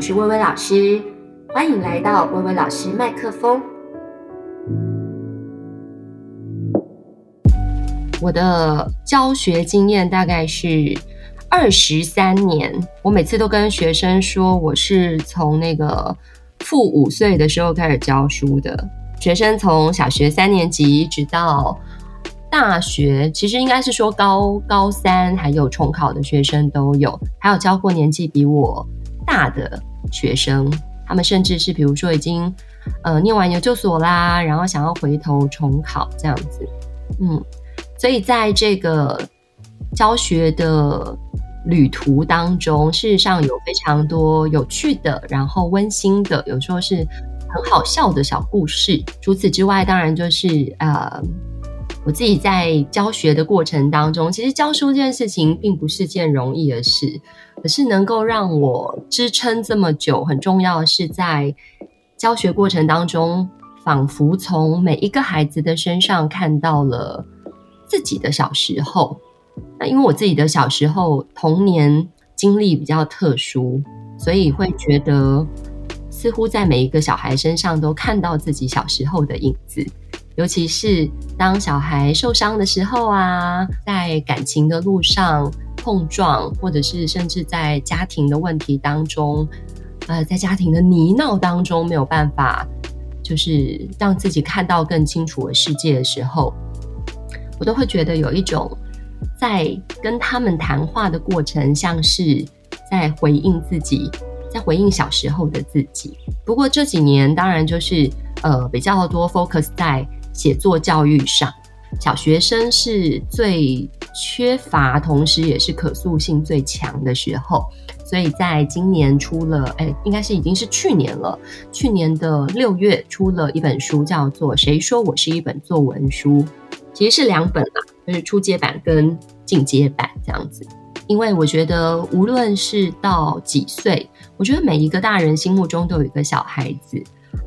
我是薇薇老师，欢迎来到薇薇老师麦克风。我的教学经验大概是二十三年，我每次都跟学生说，我是从那个负五岁的时候开始教书的，学生从小学三年级直到。大学其实应该是说高高三，还有重考的学生都有，还有教过年纪比我大的学生，他们甚至是比如说已经呃念完研究所啦，然后想要回头重考这样子，嗯，所以在这个教学的旅途当中，事实上有非常多有趣的，然后温馨的，有时候是很好笑的小故事。除此之外，当然就是呃。我自己在教学的过程当中，其实教书这件事情并不是件容易的事，可是能够让我支撑这么久，很重要的是在教学过程当中，仿佛从每一个孩子的身上看到了自己的小时候。那因为我自己的小时候童年经历比较特殊，所以会觉得似乎在每一个小孩身上都看到自己小时候的影子。尤其是当小孩受伤的时候啊，在感情的路上碰撞，或者是甚至在家庭的问题当中，呃，在家庭的泥淖当中没有办法，就是让自己看到更清楚的世界的时候，我都会觉得有一种在跟他们谈话的过程，像是在回应自己，在回应小时候的自己。不过这几年，当然就是呃比较多 focus 在。写作教育上，小学生是最缺乏，同时也是可塑性最强的时候。所以在今年出了，哎，应该是已经是去年了。去年的六月出了一本书，叫做《谁说我是一本作文书》，其实是两本啦，就是初阶版跟进阶版这样子。因为我觉得，无论是到几岁，我觉得每一个大人心目中都有一个小孩子。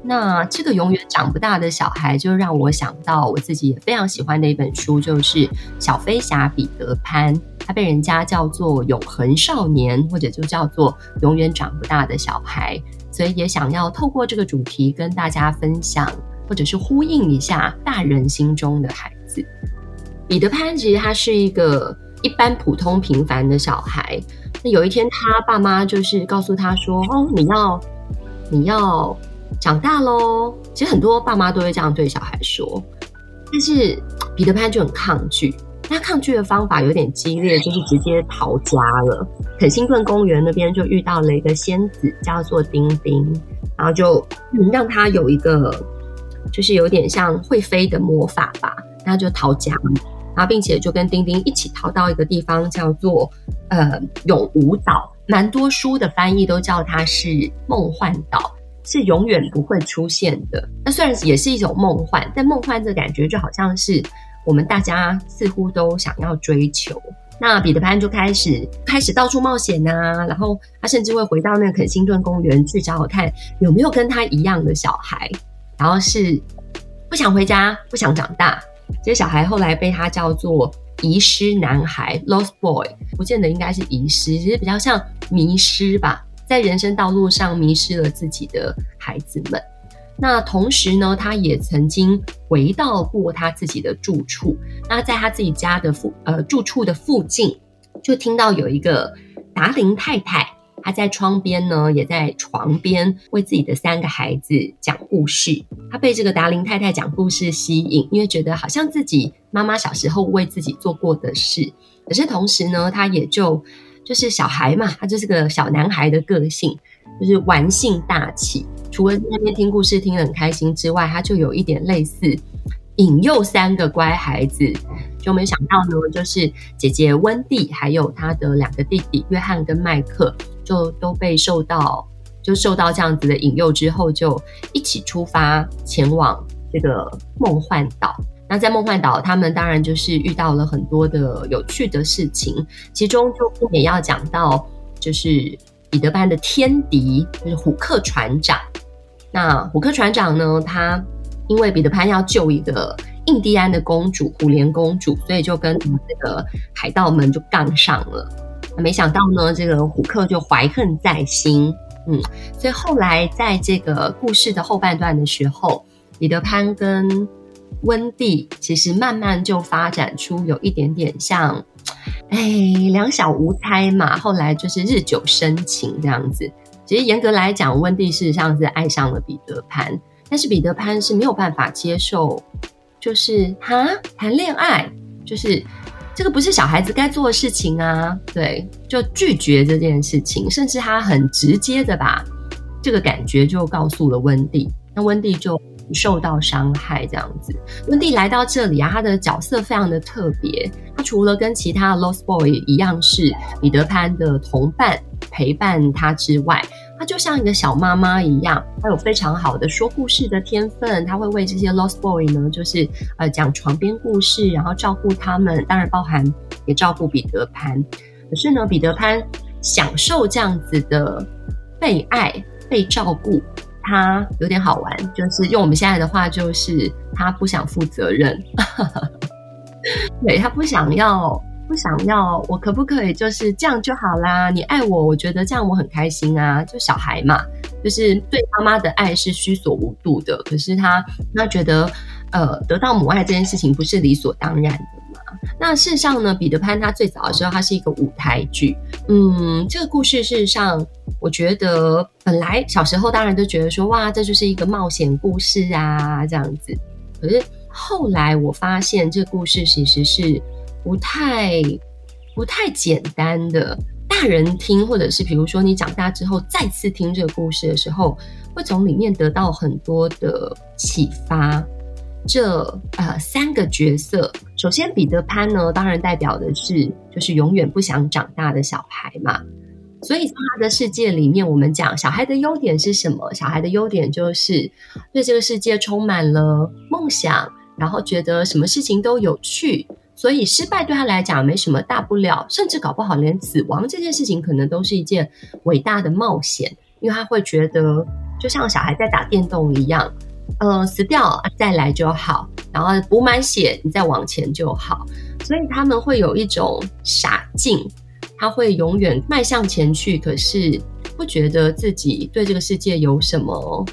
那这个永远长不大的小孩，就让我想到我自己也非常喜欢的一本书，就是《小飞侠彼得潘》，他被人家叫做永恒少年，或者就叫做永远长不大的小孩。所以也想要透过这个主题跟大家分享，或者是呼应一下大人心中的孩子。彼得潘其实他是一个一般普通平凡的小孩。那有一天，他爸妈就是告诉他说：“哦，你要，你要。”长大喽，其实很多爸妈都会这样对小孩说，但是彼得潘就很抗拒。他抗拒的方法有点激烈，就是直接逃家了。肯辛顿公园那边就遇到了一个仙子，叫做丁丁，然后就让他有一个，就是有点像会飞的魔法吧，然后就逃家，然后并且就跟丁丁一起逃到一个地方，叫做呃永无岛。蛮多书的翻译都叫它是梦幻岛。是永远不会出现的。那虽然也是一种梦幻，但梦幻的感觉就好像是我们大家似乎都想要追求。那彼得潘就开始开始到处冒险啊，然后他甚至会回到那个肯辛顿公园去找我看有没有跟他一样的小孩，然后是不想回家，不想长大。这些小孩后来被他叫做遗失男孩 （Lost Boy），不见得应该是遗失，其实比较像迷失吧。在人生道路上迷失了自己的孩子们，那同时呢，他也曾经回到过他自己的住处。那在他自己家的附呃住处的附近，就听到有一个达林太太，她在窗边呢，也在床边为自己的三个孩子讲故事。他被这个达林太太讲故事吸引，因为觉得好像自己妈妈小时候为自己做过的事。可是同时呢，他也就。就是小孩嘛，他就是个小男孩的个性，就是玩性大起。除了那边听故事听得很开心之外，他就有一点类似引诱三个乖孩子。就没想到呢，就是姐姐温蒂还有他的两个弟弟约翰跟麦克，就都被受到就受到这样子的引诱之后，就一起出发前往这个梦幻岛。那在梦幻岛，他们当然就是遇到了很多的有趣的事情，其中就不免要讲到，就是彼得潘的天敌，就是虎克船长。那虎克船长呢，他因为彼得潘要救一个印第安的公主，虎莲公主，所以就跟这个海盗们就杠上了。没想到呢，这个虎克就怀恨在心。嗯，所以后来在这个故事的后半段的时候，彼得潘跟温蒂其实慢慢就发展出有一点点像，哎，两小无猜嘛。后来就是日久生情这样子。其实严格来讲，温蒂事实上是爱上了彼得潘，但是彼得潘是没有办法接受，就是哈谈恋爱，就是这个不是小孩子该做的事情啊。对，就拒绝这件事情，甚至他很直接的把这个感觉就告诉了温蒂，那温蒂就受到伤害这样子。温蒂来到这里啊，他的角色非常的特别，他除了跟其他的 Lost Boy 一样是彼得潘的同伴。陪伴他之外，他就像一个小妈妈一样，他有非常好的说故事的天分。他会为这些 Lost Boy 呢，就是呃讲床边故事，然后照顾他们，当然包含也照顾彼得潘。可是呢，彼得潘享受这样子的被爱、被照顾，他有点好玩，就是用我们现在的话，就是他不想负责任，对，他不想要。不想要，我可不可以就是这样就好啦？你爱我，我觉得这样我很开心啊。就小孩嘛，就是对妈妈的爱是需所无度的。可是他他觉得，呃，得到母爱这件事情不是理所当然的。那事实上呢，彼得潘他最早的时候，他是一个舞台剧。嗯，这个故事事实上，我觉得本来小时候当然都觉得说，哇，这就是一个冒险故事啊，这样子。可是后来我发现，这个故事其实是。不太不太简单的，大人听，或者是比如说你长大之后再次听这个故事的时候，会从里面得到很多的启发。这呃三个角色，首先彼得潘呢，当然代表的是就是永远不想长大的小孩嘛。所以在他的世界里面，我们讲小孩的优点是什么？小孩的优点就是对这个世界充满了梦想，然后觉得什么事情都有趣。所以失败对他来讲没什么大不了，甚至搞不好连死亡这件事情可能都是一件伟大的冒险，因为他会觉得就像小孩在打电动一样，呃，死掉再来就好，然后补满血你再往前就好。所以他们会有一种傻劲，他会永远迈向前去，可是不觉得自己对这个世界有什么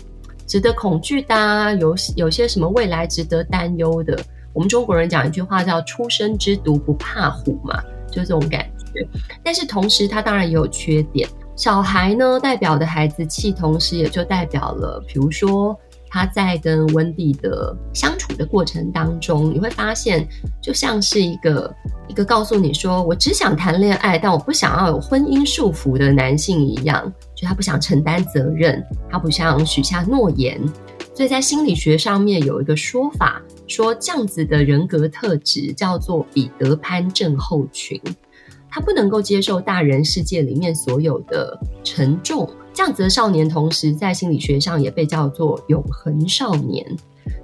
值得恐惧的，有有些什么未来值得担忧的。我们中国人讲一句话叫“初生之犊不怕虎”嘛，就这种感觉。但是同时，他当然也有缺点。小孩呢，代表的孩子气，同时也就代表了，比如说他在跟温蒂的相处的过程当中，你会发现，就像是一个一个告诉你说：“我只想谈恋爱，但我不想要有婚姻束缚的男性一样。”就他不想承担责任，他不想许下诺言。所以在心理学上面有一个说法，说这样子的人格特质叫做彼得潘症候群，他不能够接受大人世界里面所有的沉重。这样子的少年，同时在心理学上也被叫做永恒少年。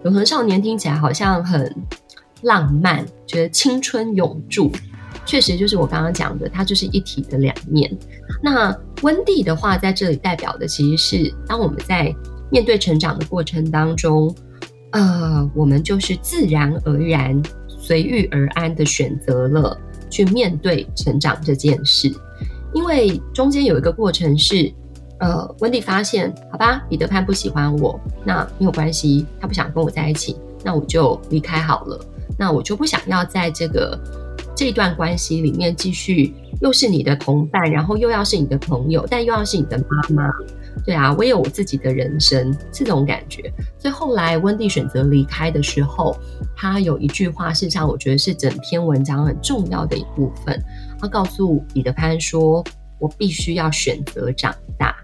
永恒少年听起来好像很浪漫，觉得青春永驻，确实就是我刚刚讲的，它就是一体的两面。那温蒂的话在这里代表的其实是当我们在面对成长的过程当中，呃，我们就是自然而然、随遇而安的选择了去面对成长这件事，因为中间有一个过程是，呃，温蒂发现，好吧，彼得潘不喜欢我，那没有关系，他不想跟我在一起，那我就离开好了，那我就不想要在这个这段关系里面继续，又是你的同伴，然后又要是你的朋友，但又要是你的妈妈。对啊，我有我自己的人生，这种感觉。所以后来温蒂选择离开的时候，他有一句话，事实上我觉得是整篇文章很重要的一部分。他告诉彼得潘说：“我必须要选择长大。”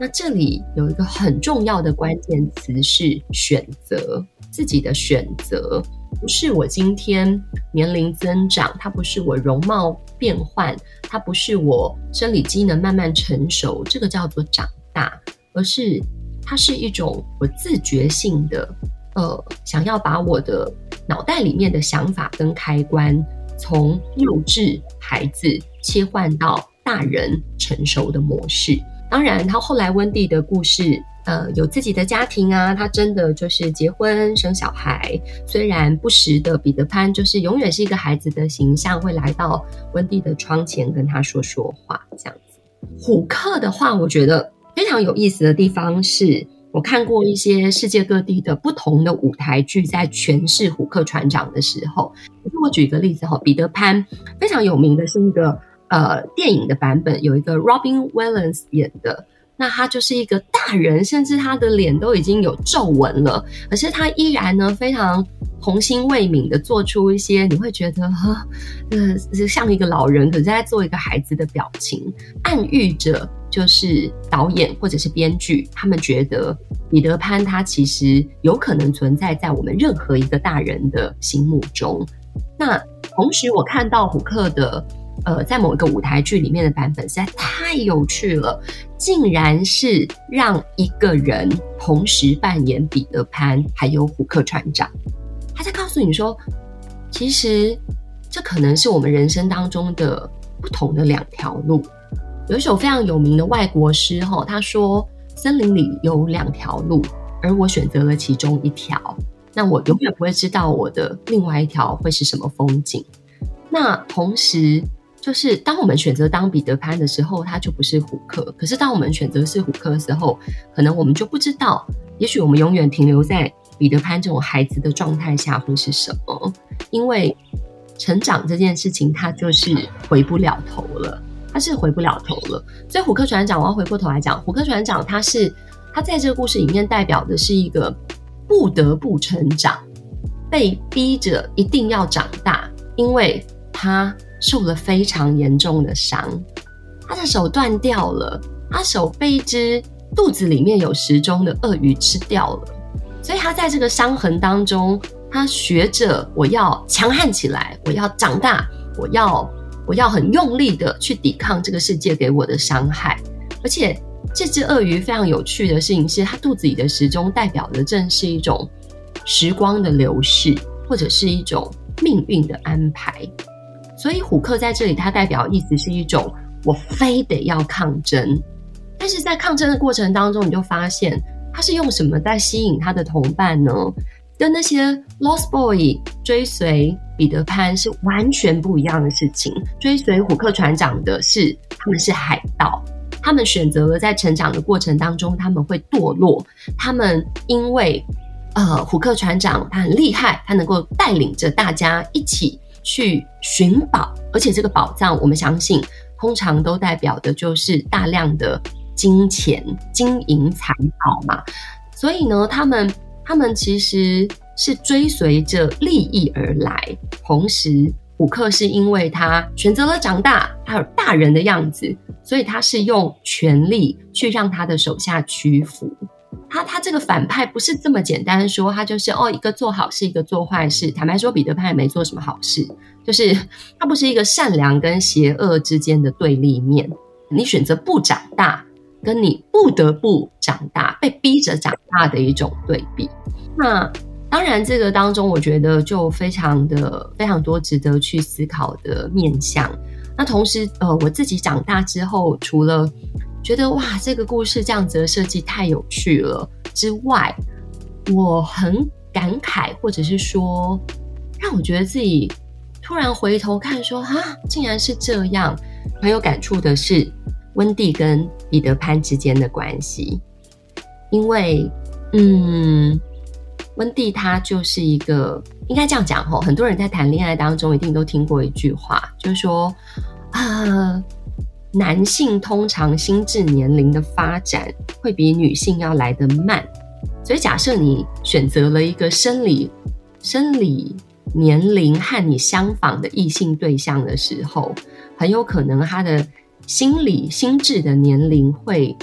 那这里有一个很重要的关键词是选择，自己的选择，不是我今天年龄增长，它不是我容貌变换，它不是我生理机能慢慢成熟，这个叫做长。大，而是它是一种我自觉性的，呃，想要把我的脑袋里面的想法跟开关，从幼稚孩子切换到大人成熟的模式。当然，他后来温蒂的故事呃有自己的家庭啊，他真的就是结婚生小孩。虽然不时的彼得潘就是永远是一个孩子的形象，会来到温蒂的窗前跟他说说话这样子。虎克的话，我觉得非常有意思的地方是，我看过一些世界各地的不同的舞台剧，在诠释虎克船长的时候，可是我举一个例子哈，彼得潘非常有名的是一个呃电影的版本，有一个 Robin Williams 演的，那他就是一个大人，甚至他的脸都已经有皱纹了，可是他依然呢非常童心未泯的做出一些你会觉得哈呃像一个老人，可是在做一个孩子的表情，暗喻着。就是导演或者是编剧，他们觉得彼得潘他其实有可能存在在我们任何一个大人的心目中。那同时，我看到虎克的呃，在某一个舞台剧里面的版本实在太有趣了，竟然是让一个人同时扮演彼得潘还有虎克船长。他在告诉你说，其实这可能是我们人生当中的不同的两条路。有一首非常有名的外国诗，哈，他说：“森林里有两条路，而我选择了其中一条。那我永远不会知道我的另外一条会是什么风景。那同时，就是当我们选择当彼得潘的时候，他就不是虎克；可是当我们选择是虎克的时候，可能我们就不知道，也许我们永远停留在彼得潘这种孩子的状态下会是什么？因为成长这件事情，它就是回不了头了。”他是回不了头了，所以虎克船长，我要回过头来讲，虎克船长他是他在这个故事里面代表的是一个不得不成长，被逼着一定要长大，因为他受了非常严重的伤，他的手断掉了，他手被一只肚子里面有时钟的鳄鱼吃掉了，所以他在这个伤痕当中，他学着我要强悍起来，我要长大，我要。我要很用力的去抵抗这个世界给我的伤害，而且这只鳄鱼非常有趣的事情是，它肚子里的时钟代表的正是一种时光的流逝，或者是一种命运的安排。所以虎克在这里，它代表意思是一种我非得要抗争，但是在抗争的过程当中，你就发现它是用什么在吸引它的同伴呢？跟那些 Lost Boy 追随彼得潘是完全不一样的事情。追随虎克船长的是他们是海盗，他们选择了在成长的过程当中他们会堕落。他们因为呃虎克船长他很厉害，他能够带领着大家一起去寻宝，而且这个宝藏我们相信通常都代表的就是大量的金钱、金银财宝嘛。所以呢，他们。他们其实是追随着利益而来，同时虎克是因为他选择了长大，他有大人的样子，所以他是用权力去让他的手下屈服。他他这个反派不是这么简单说，他就是哦一个做好事，一个做坏事。坦白说，彼得潘也没做什么好事，就是他不是一个善良跟邪恶之间的对立面。你选择不长大。跟你不得不长大，被逼着长大的一种对比。那当然，这个当中我觉得就非常的非常多值得去思考的面向。那同时，呃，我自己长大之后，除了觉得哇，这个故事这样子的设计太有趣了之外，我很感慨，或者是说，让我觉得自己突然回头看说，说啊，竟然是这样。很有感触的是。温蒂跟彼得潘之间的关系，因为，嗯，温蒂她就是一个，应该这样讲吼，很多人在谈恋爱当中一定都听过一句话，就是说，啊，男性通常心智年龄的发展会比女性要来得慢，所以假设你选择了一个生理生理年龄和你相仿的异性对象的时候，很有可能他的。心理心智的年龄会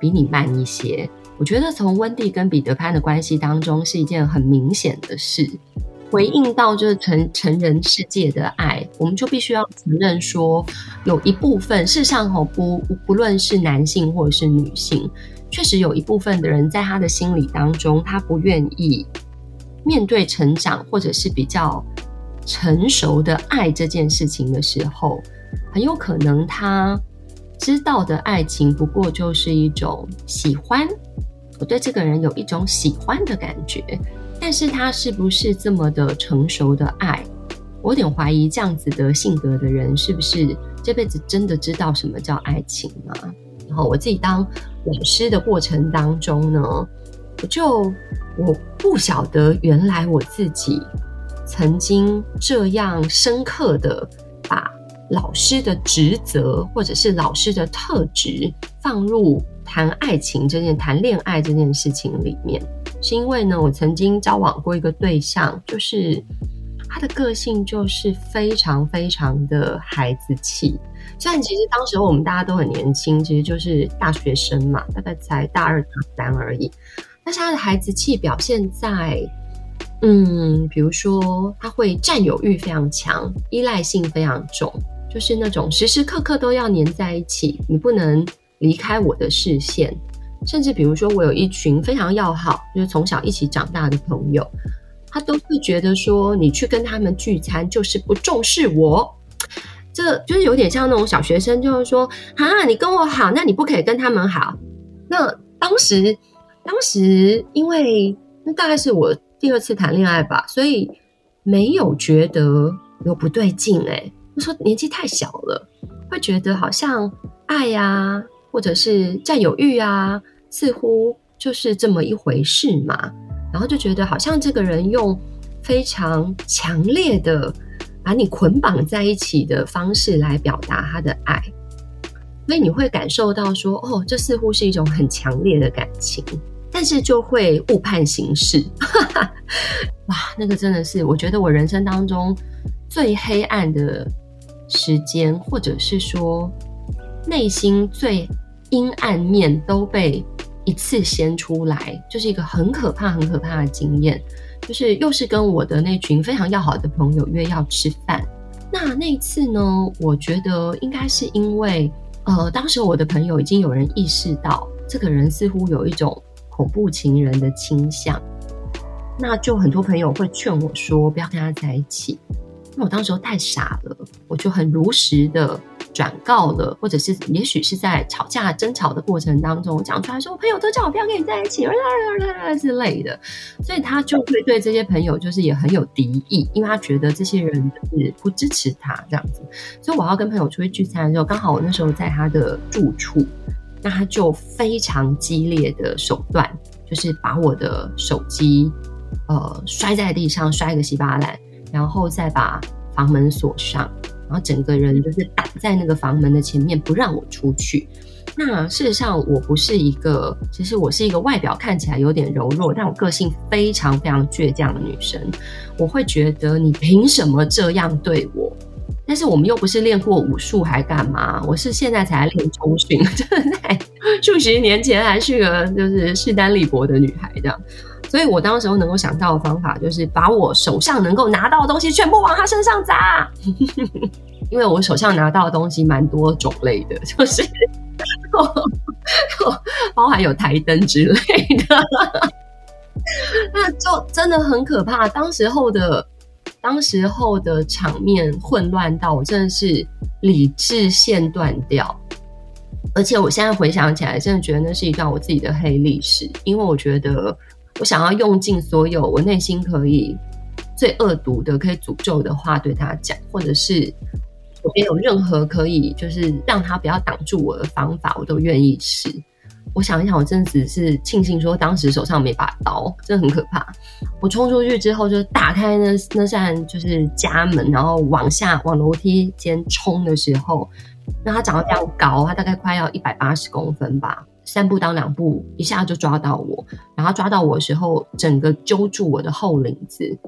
比你慢一些，我觉得从温蒂跟彼得潘的关系当中是一件很明显的事。回应到就是成成人世界的爱，我们就必须要承认说，有一部分事实上吼不不论是男性或者是女性，确实有一部分的人在他的心理当中，他不愿意面对成长或者是比较成熟的爱这件事情的时候。很有可能他知道的爱情不过就是一种喜欢，我对这个人有一种喜欢的感觉，但是他是不是这么的成熟的爱？我有点怀疑这样子的性格的人是不是这辈子真的知道什么叫爱情吗？然后我自己当老师的过程当中呢，我就我不晓得原来我自己曾经这样深刻的老师的职责或者是老师的特质放入谈爱情这件、谈恋爱这件事情里面，是因为呢，我曾经交往过一个对象，就是。他的个性就是非常非常的孩子气，虽然其实当时我们大家都很年轻，其实就是大学生嘛，大概才大二大三而已。但是他的孩子气表现在，嗯，比如说他会占有欲非常强，依赖性非常重，就是那种时时刻刻都要黏在一起，你不能离开我的视线。甚至比如说我有一群非常要好，就是从小一起长大的朋友。他都会觉得说，你去跟他们聚餐就是不重视我，这就是有点像那种小学生，就是说啊，你跟我好，那你不可以跟他们好。那当时，当时因为那大概是我第二次谈恋爱吧，所以没有觉得有不对劲诶。诶，我说年纪太小了，会觉得好像爱呀，或者是占有欲啊，似乎就是这么一回事嘛。然后就觉得好像这个人用非常强烈的把你捆绑在一起的方式来表达他的爱，所以你会感受到说，哦，这似乎是一种很强烈的感情，但是就会误判形势。哇，那个真的是我觉得我人生当中最黑暗的时间，或者是说内心最阴暗面都被。一次掀出来，就是一个很可怕、很可怕的经验。就是又是跟我的那群非常要好的朋友约要吃饭。那那一次呢，我觉得应该是因为，呃，当时我的朋友已经有人意识到，这个人似乎有一种恐怖情人的倾向。那就很多朋友会劝我说，不要跟他在一起。我当时候太傻了，我就很如实的。转告了，或者是也许是在吵架争吵的过程当中讲出来说，我朋友都叫我不要跟你在一起，之类的，所以他就会对这些朋友就是也很有敌意，因为他觉得这些人是不支持他这样子。所以我要跟朋友出去聚餐的时候，刚好我那时候在他的住处，那他就非常激烈的手段，就是把我的手机呃摔在地上，摔个稀巴烂，然后再把房门锁上。然后整个人就是挡在那个房门的前面，不让我出去。那事实上，我不是一个，其实我是一个外表看起来有点柔弱，但我个性非常非常倔强的女生。我会觉得你凭什么这样对我？但是我们又不是练过武术还干嘛？我是现在才练中训，就是在数十年前还是个就是势单力薄的女孩这样。所以我当时候能够想到的方法，就是把我手上能够拿到的东西全部往他身上砸，因为我手上拿到的东西蛮多种类的，就是 包含有台灯之类的，那就真的很可怕。当时候的当时候的场面混乱到我真的是理智线断掉，而且我现在回想起来，真的觉得那是一段我自己的黑历史，因为我觉得。我想要用尽所有我内心可以最恶毒的、可以诅咒的话对他讲，或者是我没有任何可以就是让他不要挡住我的方法，我都愿意试。我想一想，我真的只是庆幸说当时手上没把刀，真的很可怕。我冲出去之后，就打开那那扇就是家门，然后往下往楼梯间冲的时候，那他长得比较高，他大概快要一百八十公分吧。三步当两步，一下就抓到我，然后抓到我的时候，整个揪住我的后领子，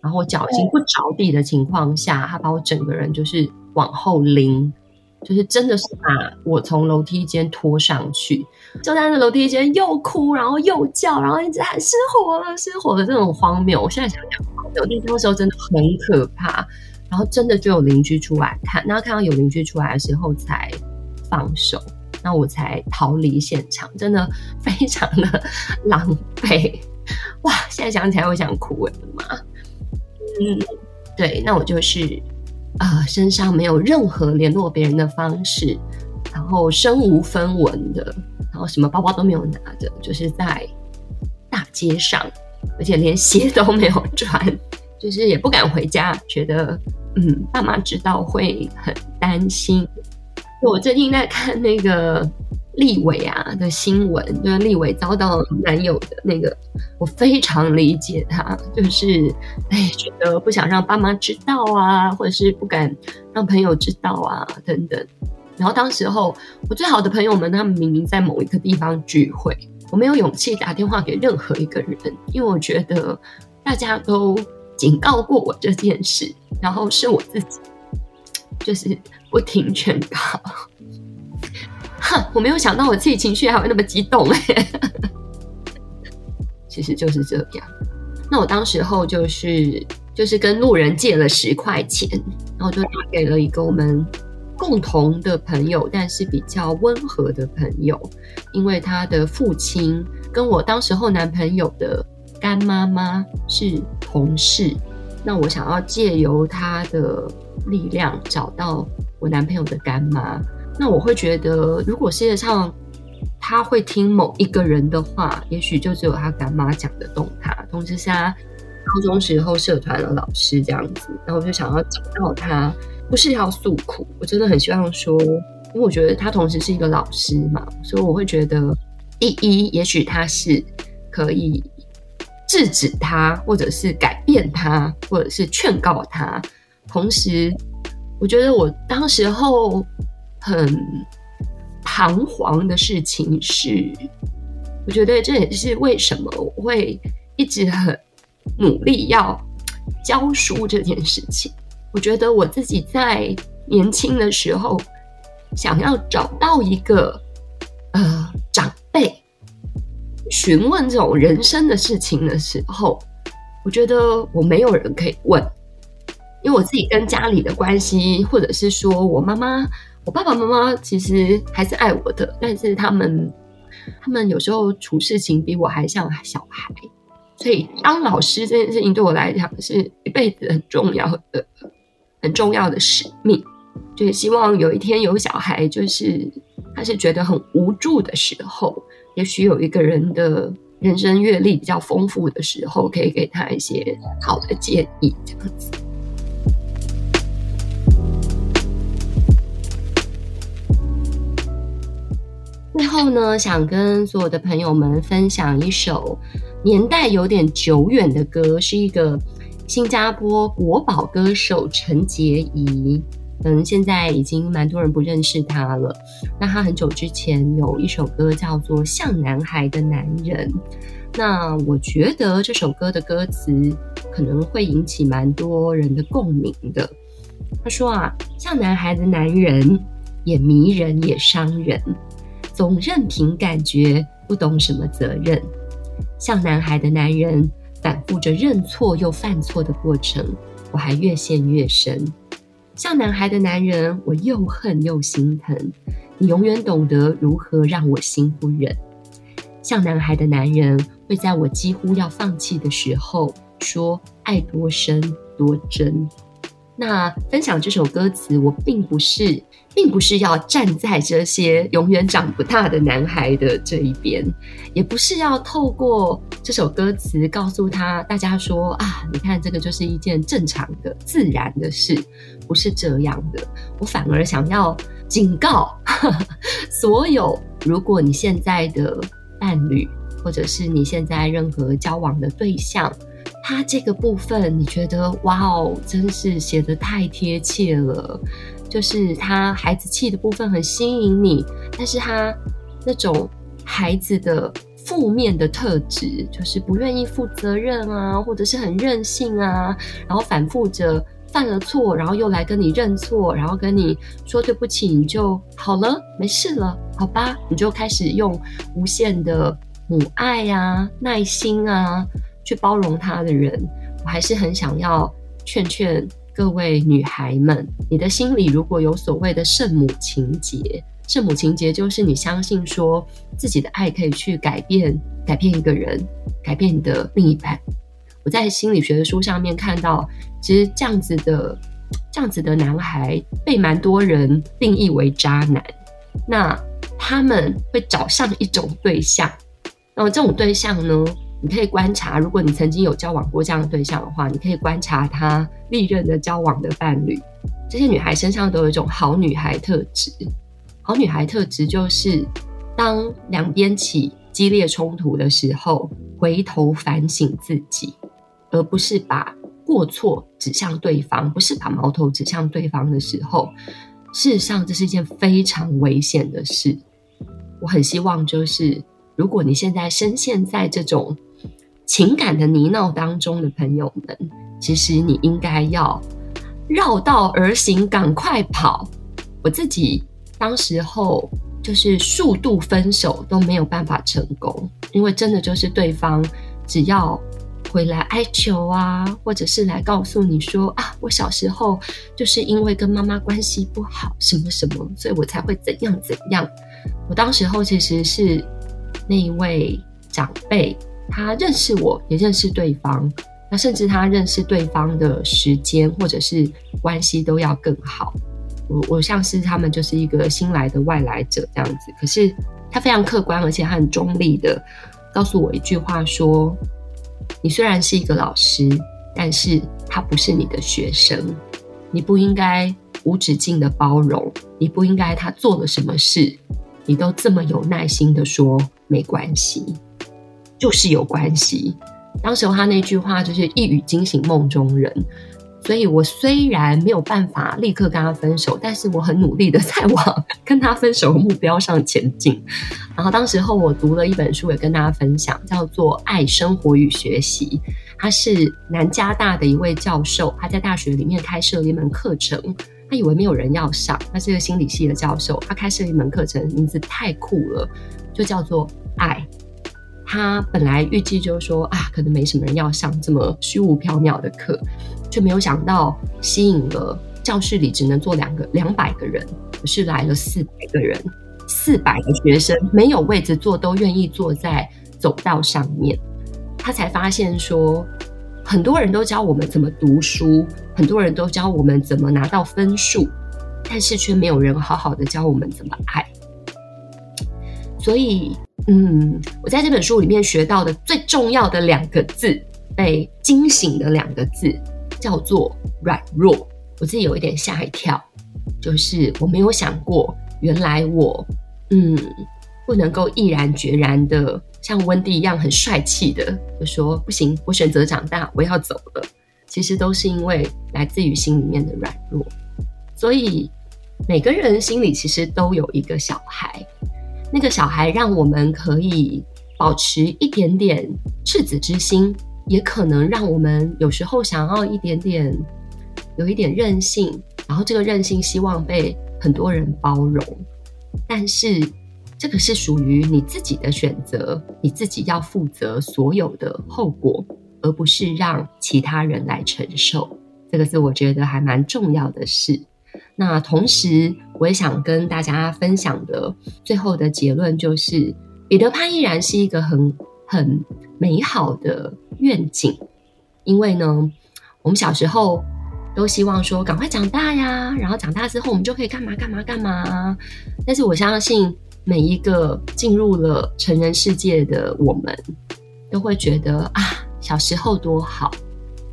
然后我脚已经不着地的情况下，他把我整个人就是往后拎，就是真的是把我从楼梯间拖上去，就在那楼梯间又哭，然后又叫，然后一直喊失火了，失火了这种荒谬，我现在想想，有那时候真的很可怕，然后真的就有邻居出来看，然后看到有邻居出来的时候才放手。那我才逃离现场，真的非常的 狼狈哇！现在想起来我想哭，我的妈！嗯，对，那我就是啊、呃，身上没有任何联络别人的方式，然后身无分文的，然后什么包包都没有拿着，就是在大街上，而且连鞋都没有穿，就是也不敢回家，觉得嗯，爸妈知道会很担心。我最近在看那个立伟啊的新闻，就是立伟遭到男友的那个，我非常理解他，就是哎，觉得不想让爸妈知道啊，或者是不敢让朋友知道啊，等等。然后当时候，我最好的朋友们，他们明明在某一个地方聚会，我没有勇气打电话给任何一个人，因为我觉得大家都警告过我这件事，然后是我自己就是不听劝告。哼，我没有想到我自己情绪还会那么激动哎，其实就是这样。那我当时候就是就是跟路人借了十块钱，然后就打给了一个我们。共同的朋友，但是比较温和的朋友，因为他的父亲跟我当时候男朋友的干妈妈是同事，那我想要借由他的力量找到我男朋友的干妈，那我会觉得，如果世界上他会听某一个人的话，也许就只有他干妈讲得动他，同时是他高中时候社团的老师这样子，然后我就想要找到他。不是要诉苦，我真的很希望说，因为我觉得他同时是一个老师嘛，所以我会觉得，第一，也许他是可以制止他，或者是改变他，或者是劝告他。同时，我觉得我当时候很彷徨的事情是，我觉得这也是为什么我会一直很努力要教书这件事情。我觉得我自己在年轻的时候，想要找到一个呃长辈询问这种人生的事情的时候，我觉得我没有人可以问，因为我自己跟家里的关系，或者是说我妈妈、我爸爸妈妈其实还是爱我的，但是他们他们有时候处事情比我还像小孩，所以当老师这件事情对我来讲是一辈子很重要的。很重要的使命，就是希望有一天有小孩，就是他是觉得很无助的时候，也许有一个人的人生阅历比较丰富的时候，可以给他一些好的建议，这样子。最后呢，想跟所有的朋友们分享一首年代有点久远的歌，是一个。新加坡国宝歌手陈洁仪，可能现在已经蛮多人不认识他了。那他很久之前有一首歌叫做《像男孩的男人》，那我觉得这首歌的歌词可能会引起蛮多人的共鸣的。他说啊，像男孩的男人，也迷人也伤人，总任凭感觉，不懂什么责任。像男孩的男人。反复着认错又犯错的过程，我还越陷越深。像男孩的男人，我又恨又心疼。你永远懂得如何让我心不忍。像男孩的男人，会在我几乎要放弃的时候，说爱多深多真。那分享这首歌词，我并不是。并不是要站在这些永远长不大的男孩的这一边，也不是要透过这首歌词告诉他大家说啊，你看这个就是一件正常的、自然的事，不是这样的。我反而想要警告呵呵 所有，如果你现在的伴侣，或者是你现在任何交往的对象，他这个部分你觉得哇哦，真是写的太贴切了。就是他孩子气的部分很吸引你，但是他那种孩子的负面的特质，就是不愿意负责任啊，或者是很任性啊，然后反复着犯了错，然后又来跟你认错，然后跟你说对不起，你就好了，没事了，好吧，你就开始用无限的母爱啊、耐心啊去包容他的人，我还是很想要劝劝。各位女孩们，你的心里如果有所谓的圣母情结，圣母情结就是你相信说自己的爱可以去改变、改变一个人，改变你的另一半。我在心理学的书上面看到，其实这样子的、这样子的男孩被蛮多人定义为渣男。那他们会找上一种对象，那么这种对象呢，你可以观察，如果你曾经有交往过这样的对象的话，你可以观察他历任的交往的伴侣，这些女孩身上都有一种好女孩特质。好女孩特质就是，当两边起激烈冲突的时候，回头反省自己，而不是把过错指向对方，不是把矛头指向对方的时候，事实上这是一件非常危险的事。我很希望就是，如果你现在深陷在这种情感的泥淖当中的朋友们，其实你应该要绕道而行，赶快跑。我自己当时候就是数度分手都没有办法成功，因为真的就是对方只要回来哀求啊，或者是来告诉你说啊，我小时候就是因为跟妈妈关系不好，什么什么，所以我才会怎样怎样。我当时候其实是那一位长辈。他认识我，也认识对方，那甚至他认识对方的时间或者是关系都要更好。我我像是他们就是一个新来的外来者这样子，可是他非常客观，而且他很中立的告诉我一句话说：“你虽然是一个老师，但是他不是你的学生，你不应该无止境的包容，你不应该他做了什么事，你都这么有耐心的说没关系。”就是有关系。当时他那句话就是一语惊醒梦中人，所以我虽然没有办法立刻跟他分手，但是我很努力的在往跟他分手的目标上前进。然后当时候我读了一本书，也跟大家分享，叫做《爱生活与学习》。他是南加大的一位教授，他在大学里面开设了一门课程。他以为没有人要上，他是一个心理系的教授，他开设了一门课程，名字太酷了，就叫做《爱》。他本来预计就是说啊，可能没什么人要上这么虚无缥缈的课，却没有想到吸引了教室里只能坐两个两百个人，可是来了四百个人，四百个学生没有位置坐，都愿意坐在走道上面。他才发现说，很多人都教我们怎么读书，很多人都教我们怎么拿到分数，但是却没有人好好的教我们怎么爱。所以。嗯，我在这本书里面学到的最重要的两个字，被惊醒的两个字，叫做软弱。我自己有一点吓一跳，就是我没有想过，原来我嗯不能够毅然决然的像温蒂一样很帅气的就说不行，我选择长大，我要走了。其实都是因为来自于心里面的软弱。所以每个人心里其实都有一个小孩。那个小孩让我们可以保持一点点赤子之心，也可能让我们有时候想要一点点有一点任性，然后这个任性希望被很多人包容，但是这个是属于你自己的选择，你自己要负责所有的后果，而不是让其他人来承受。这个是我觉得还蛮重要的事。那同时，我也想跟大家分享的最后的结论就是，彼得潘依然是一个很很美好的愿景。因为呢，我们小时候都希望说赶快长大呀，然后长大之后我们就可以干嘛干嘛干嘛。但是我相信每一个进入了成人世界的我们，都会觉得啊，小时候多好，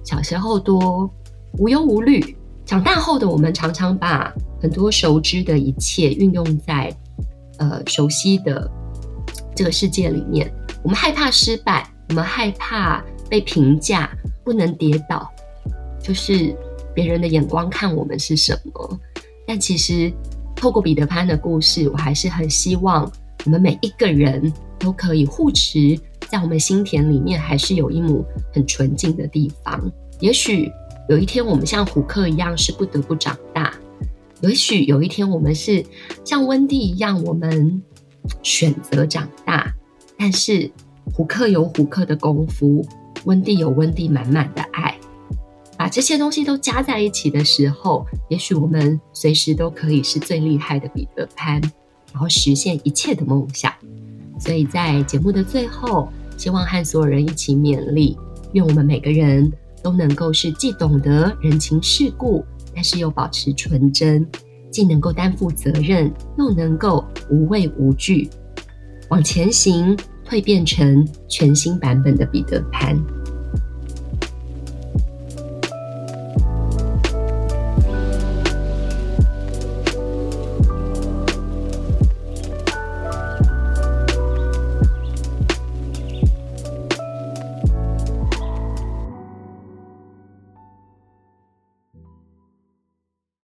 小时候多无忧无虑。长大后的我们常常把很多熟知的一切运用在呃熟悉的这个世界里面。我们害怕失败，我们害怕被评价，不能跌倒，就是别人的眼光看我们是什么。但其实透过彼得潘的故事，我还是很希望我们每一个人都可以护持在我们心田里面，还是有一亩很纯净的地方。也许。有一天，我们像虎克一样是不得不长大；也许有一天，我们是像温蒂一样，我们选择长大。但是虎克有虎克的功夫，温蒂有温蒂满满的爱。把这些东西都加在一起的时候，也许我们随时都可以是最厉害的彼得潘，然后实现一切的梦想。所以在节目的最后，希望和所有人一起勉励，愿我们每个人。都能够是既懂得人情世故，但是又保持纯真；既能够担负责任，又能够无畏无惧往前行，蜕变成全新版本的彼得潘。